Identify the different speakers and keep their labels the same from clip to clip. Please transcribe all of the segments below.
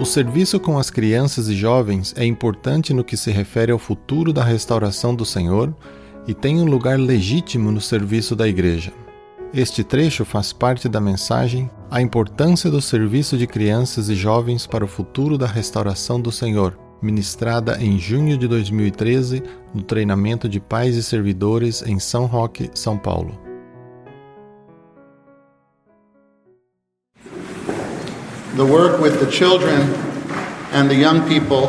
Speaker 1: O serviço com as crianças e jovens é importante no que se refere ao futuro da restauração do Senhor e tem um lugar legítimo no serviço da Igreja. Este trecho faz parte da mensagem A importância do serviço de crianças e jovens para o futuro da restauração do Senhor, ministrada em junho de 2013 no treinamento de pais e servidores em São Roque, São Paulo.
Speaker 2: The work with the children and the young people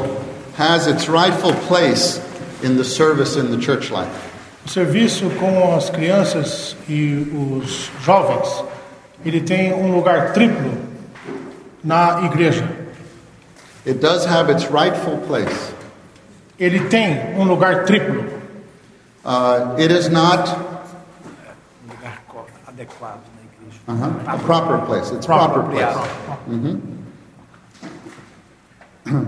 Speaker 2: has its rightful place in the service in the church life.
Speaker 3: O serviço com as crianças e os jovens, ele tem um lugar triplo na igreja.
Speaker 2: It does have its rightful place.
Speaker 3: Ele tem um lugar triplo.
Speaker 2: Uh, it is not
Speaker 3: adequado na igreja.
Speaker 2: Uh-huh, a proper place. It's proper place.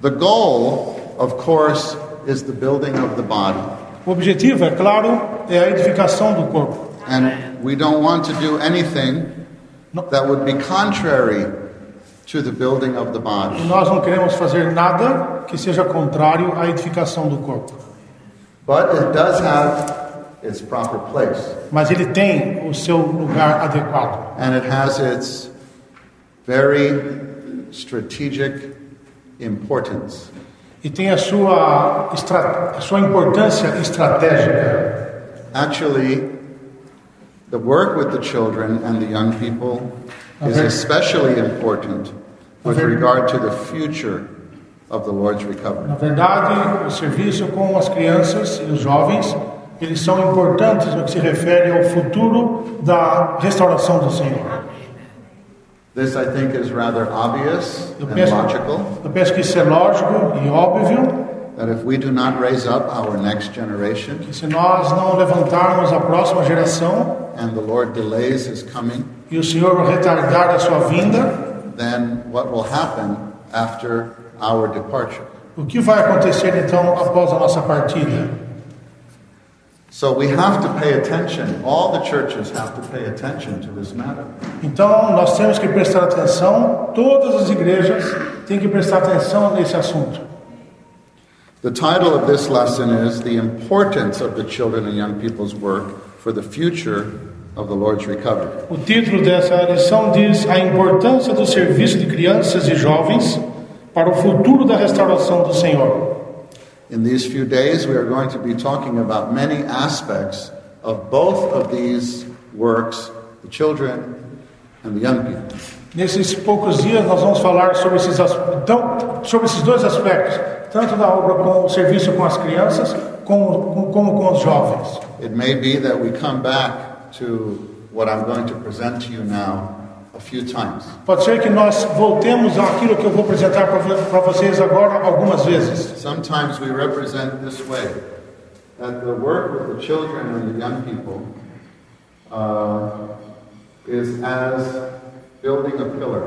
Speaker 2: The goal, of course, is the building of the body.
Speaker 3: O objetivo, é claro, é a edificação do corpo.
Speaker 2: And we don't want to do anything that would be contrary to the building of the
Speaker 3: E
Speaker 2: body.
Speaker 3: nós não queremos fazer nada que seja contrário à edificação do corpo.
Speaker 2: But it does have its proper place.
Speaker 3: Mas ele tem o seu lugar adequado.
Speaker 2: And it has its very strategic importance.
Speaker 3: E tem a sua, a sua importância estratégica.
Speaker 2: Actually, the work with the children and the young people is especially important with regard to the future of the Lord's recovery.
Speaker 3: Na verdade, o serviço com as crianças e os jovens, eles são importantes no que se refere ao futuro da restauração do Senhor.
Speaker 2: This, I think, is rather obvious
Speaker 3: Eu
Speaker 2: and
Speaker 3: penso,
Speaker 2: logical
Speaker 3: eu penso que isso é lógico e óbvio,
Speaker 2: that if we do not raise up our next generation
Speaker 3: que se nós não levantarmos a próxima geração
Speaker 2: and the Lord delays his coming,
Speaker 3: e o Senhor retardar a sua vinda,
Speaker 2: then what will happen after our departure?
Speaker 3: o que vai acontecer então após a nossa partida?
Speaker 2: So we have to pay attention. All the churches have to pay attention to this matter.
Speaker 3: Então, nós temos que prestar atenção, todas as igrejas têm que prestar atenção nesse assunto.
Speaker 2: The title of this lesson is The Importance of the Children and Young People's Work for the Future of the Lord's Recovery.
Speaker 3: O título dessa lição diz A importância do serviço de crianças e jovens para o futuro da restauração do Senhor.
Speaker 2: In these few days, we are going to be talking about many aspects of both of these works, the children and the young people.
Speaker 3: Nesses poucos dias nós vamos falar sobre esses, sobre esses dois aspectos, tanto da obra com o serviço com as crianças, como, com- como com os jovens.
Speaker 2: It may be that we come back to what I'm going to present to you now a few times.
Speaker 3: Pode ser que nós voltemos àquilo que eu vou apresentar para vo- para vocês agora algumas vezes.
Speaker 2: Sometimes we represent this way that the work with the children and the young people uh, is as building a pillar.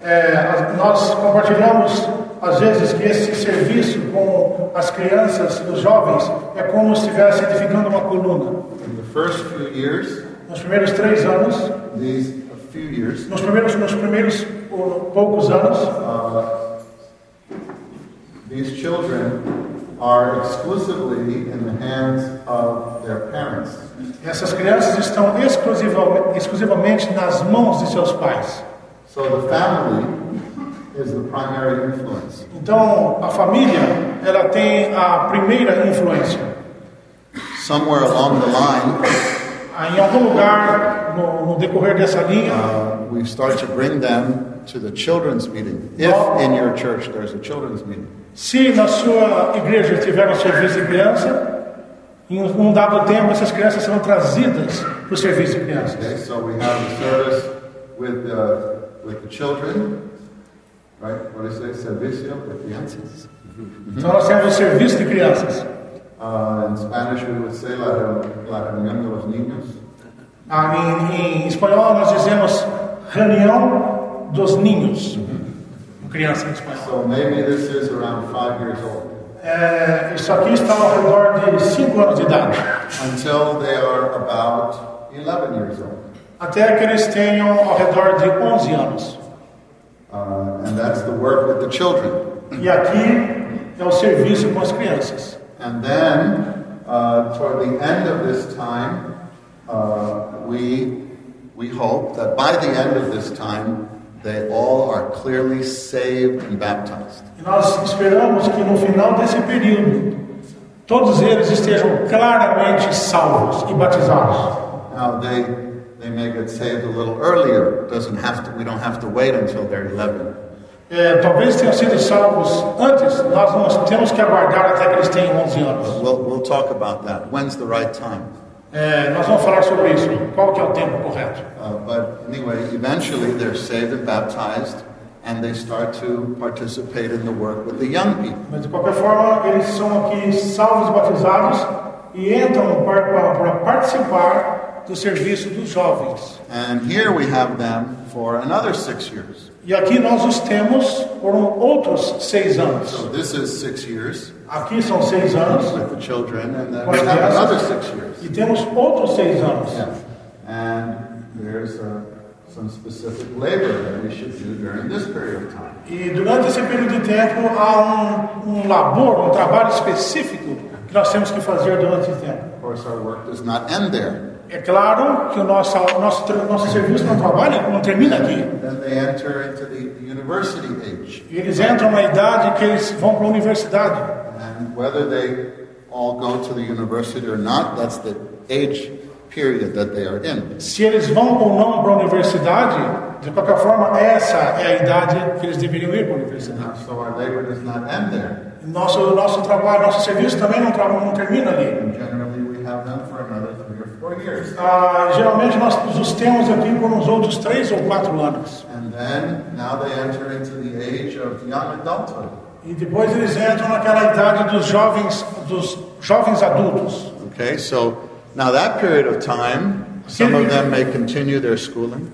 Speaker 3: É, nós compartilhamos às vezes que esse serviço com as crianças e os jovens é como se estivesse edificando uma coluna.
Speaker 2: In the first few years,
Speaker 3: Nos primeiros três anos,
Speaker 2: these few years,
Speaker 3: nos primeiros, nos primeiros poucos anos, uh,
Speaker 2: these children are exclusively in the hands of their parents.
Speaker 3: essas crianças estão exclusivamente, exclusivamente nas mãos de seus pais.
Speaker 2: So the family is the primary influence.
Speaker 3: Então, a família, ela tem a primeira influência.
Speaker 2: Somewhere along the line,
Speaker 3: Em algum lugar no, no decorrer dessa linha,
Speaker 2: uh, we start to bring them to the children's meeting. If in your church there's a children's meeting.
Speaker 3: se na sua igreja tiver um serviço de criança, em um dado tempo essas crianças serão trazidas para o serviço de crianças.
Speaker 2: Okay, so we have the service with the, with the children, right? What do you say? Servicio de crianças.
Speaker 3: Então nós temos o serviço de crianças.
Speaker 2: Uh, in Spanish, we would say la, la reunión de los niños.
Speaker 3: I mean, em espanhol nós dizemos reunião dos ninhos. Criança em espanhol.
Speaker 2: So maybe this is around five years old
Speaker 3: É, isso aqui está ao redor de 5 anos de idade.
Speaker 2: until they are about 11 years old.
Speaker 3: Até que eles tenham ao redor de 11 anos.
Speaker 2: Uh, and that's the work with the children.
Speaker 3: E aqui é o serviço com as crianças.
Speaker 2: And then, uh, toward the end of this time, uh, we, we hope that by the end of this time, they all are clearly saved and baptized.
Speaker 3: E nós esperamos que no final desse período, todos eles estejam claramente salvos e batizados.
Speaker 2: Now, they, they may get saved a little earlier. Doesn't have to, we don't have to wait until they're 11.
Speaker 3: É, talvez tenham sido salvos antes, nós não temos que aguardar até que eles tenham 11 anos.
Speaker 2: We'll, we'll talk about that. When's the right time?
Speaker 3: É, nós vamos falar sobre isso. Qual que é o tempo correto?
Speaker 2: Uh, but anyway, eventually they're saved and baptized, and they start to participate in the work with the young people.
Speaker 3: Mas de qualquer forma, eles são aqui salvos e batizados e entram para, para participar do serviço dos jovens.
Speaker 2: And here we have them for another six years.
Speaker 3: E aqui nós os temos por outros seis anos.
Speaker 2: So this is six years
Speaker 3: Aqui são seis anos
Speaker 2: with the children, and then we have another six years.
Speaker 3: e temos outros seis anos.
Speaker 2: Yeah. And there's uh, some specific labor that we should do during this period of time.
Speaker 3: E durante esse período de tempo há um, um labor, um trabalho específico que nós temos que fazer durante esse tempo.
Speaker 2: Of course, our work does not end there.
Speaker 3: É claro que o nosso, o nosso, nosso serviço não trabalha, não termina aqui.
Speaker 2: Then they enter into the university age.
Speaker 3: E Eles entram na idade que eles vão para a universidade.
Speaker 2: And whether they all go to the university or not, that's the age period that they are in.
Speaker 3: Se eles vão ou não para a universidade, de qualquer forma, essa é a idade que eles deveriam ir para a universidade.
Speaker 2: So our labor does not end there.
Speaker 3: Nosso, nosso trabalho, nosso serviço também não, não termina ali.
Speaker 2: And generally, we have them for another three or four years.
Speaker 3: Ah, geralmente nós os temos aqui por uns outros três ou quatro anos.
Speaker 2: And then now they enter into the age of young adulthood.
Speaker 3: E depois eles entram naquela idade dos jovens, dos jovens adultos.
Speaker 2: Okay, so now that period of time, some of them may continue their schooling.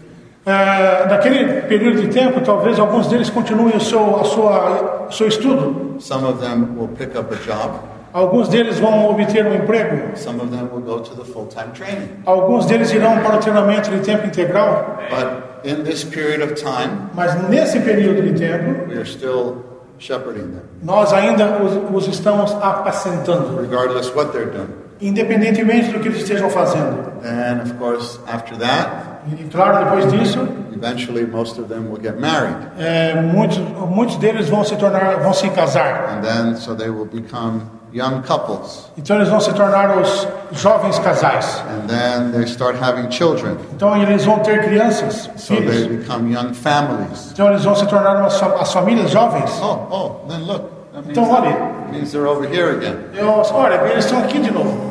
Speaker 3: Ah, naquele período de tempo, talvez alguns deles continuem o seu, a sua, o seu estudo.
Speaker 2: Some of them will pick up a job.
Speaker 3: Alguns deles vão obter um emprego.
Speaker 2: Some of them will go to the full-time training.
Speaker 3: Alguns deles irão para o treinamento de tempo integral.
Speaker 2: But in this period of time,
Speaker 3: Mas nesse período de tempo,
Speaker 2: we are still shepherding them,
Speaker 3: nós ainda os, os estamos apacentando,
Speaker 2: regardless what they're doing.
Speaker 3: Independentemente do que eles estejam fazendo.
Speaker 2: And of course, after that,
Speaker 3: E claro, depois disso,
Speaker 2: eventually most of them will get married.
Speaker 3: é, muitos, muitos deles vão se tornar, vão se casar.
Speaker 2: And then, so they will become young couples.
Speaker 3: Então eles vão se tornar os jovens casais.
Speaker 2: And then they start having children.
Speaker 3: Então eles vão ter crianças,
Speaker 2: So they become young families.
Speaker 3: Então eles vão se tornar umas, as famílias jovens.
Speaker 2: Oh, oh, then look.
Speaker 3: Então olha,
Speaker 2: means they're over here again.
Speaker 3: eu, olha, eles estão aqui de novo.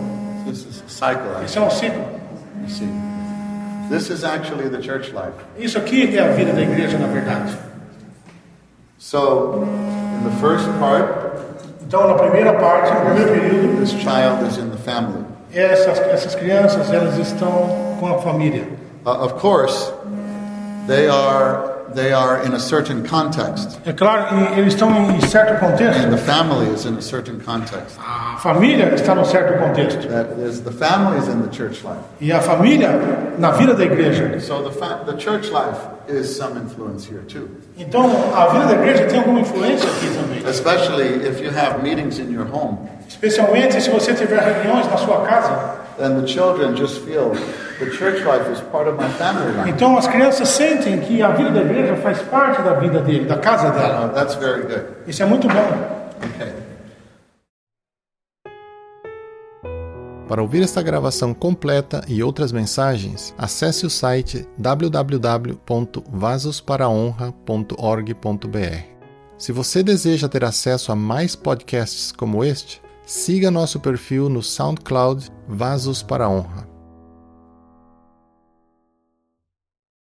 Speaker 2: This is cycle,
Speaker 3: Esse é um ciclo.
Speaker 2: This is actually the church life.
Speaker 3: Isso aqui é a vida da igreja, na verdade.
Speaker 2: So, in the first part,
Speaker 3: Então, na primeira parte, no primeiro período,
Speaker 2: this child is in the family.
Speaker 3: essas, essas crianças, elas estão com a família.
Speaker 2: Uh, of course, they are they are in a certain context,
Speaker 3: É claro, e eles estão em certo
Speaker 2: and the family is in a certain context.
Speaker 3: A família está num certo contexto.
Speaker 2: That is, the family is in the church life.
Speaker 3: E a família na vida da igreja.
Speaker 2: So the fa- the church life is some influence here too,
Speaker 3: Então, a vida da igreja tem alguma influência aqui também.
Speaker 2: especially if you have meetings in your home.
Speaker 3: Especialmente se você tiver reuniões na sua casa.
Speaker 2: Then the children just feel the church life is part of my family life.
Speaker 3: Então, as crianças sentem que a vida da igreja faz parte da vida dele, da casa dela.
Speaker 2: That's very good.
Speaker 3: Isso é muito bom.
Speaker 2: Okay.
Speaker 1: Para ouvir esta gravação completa e outras mensagens, acesse o site www.vasosparaonra.org.br. Se você deseja ter acesso a mais podcasts como este, siga nosso perfil no SoundCloud Vasos para a Honra.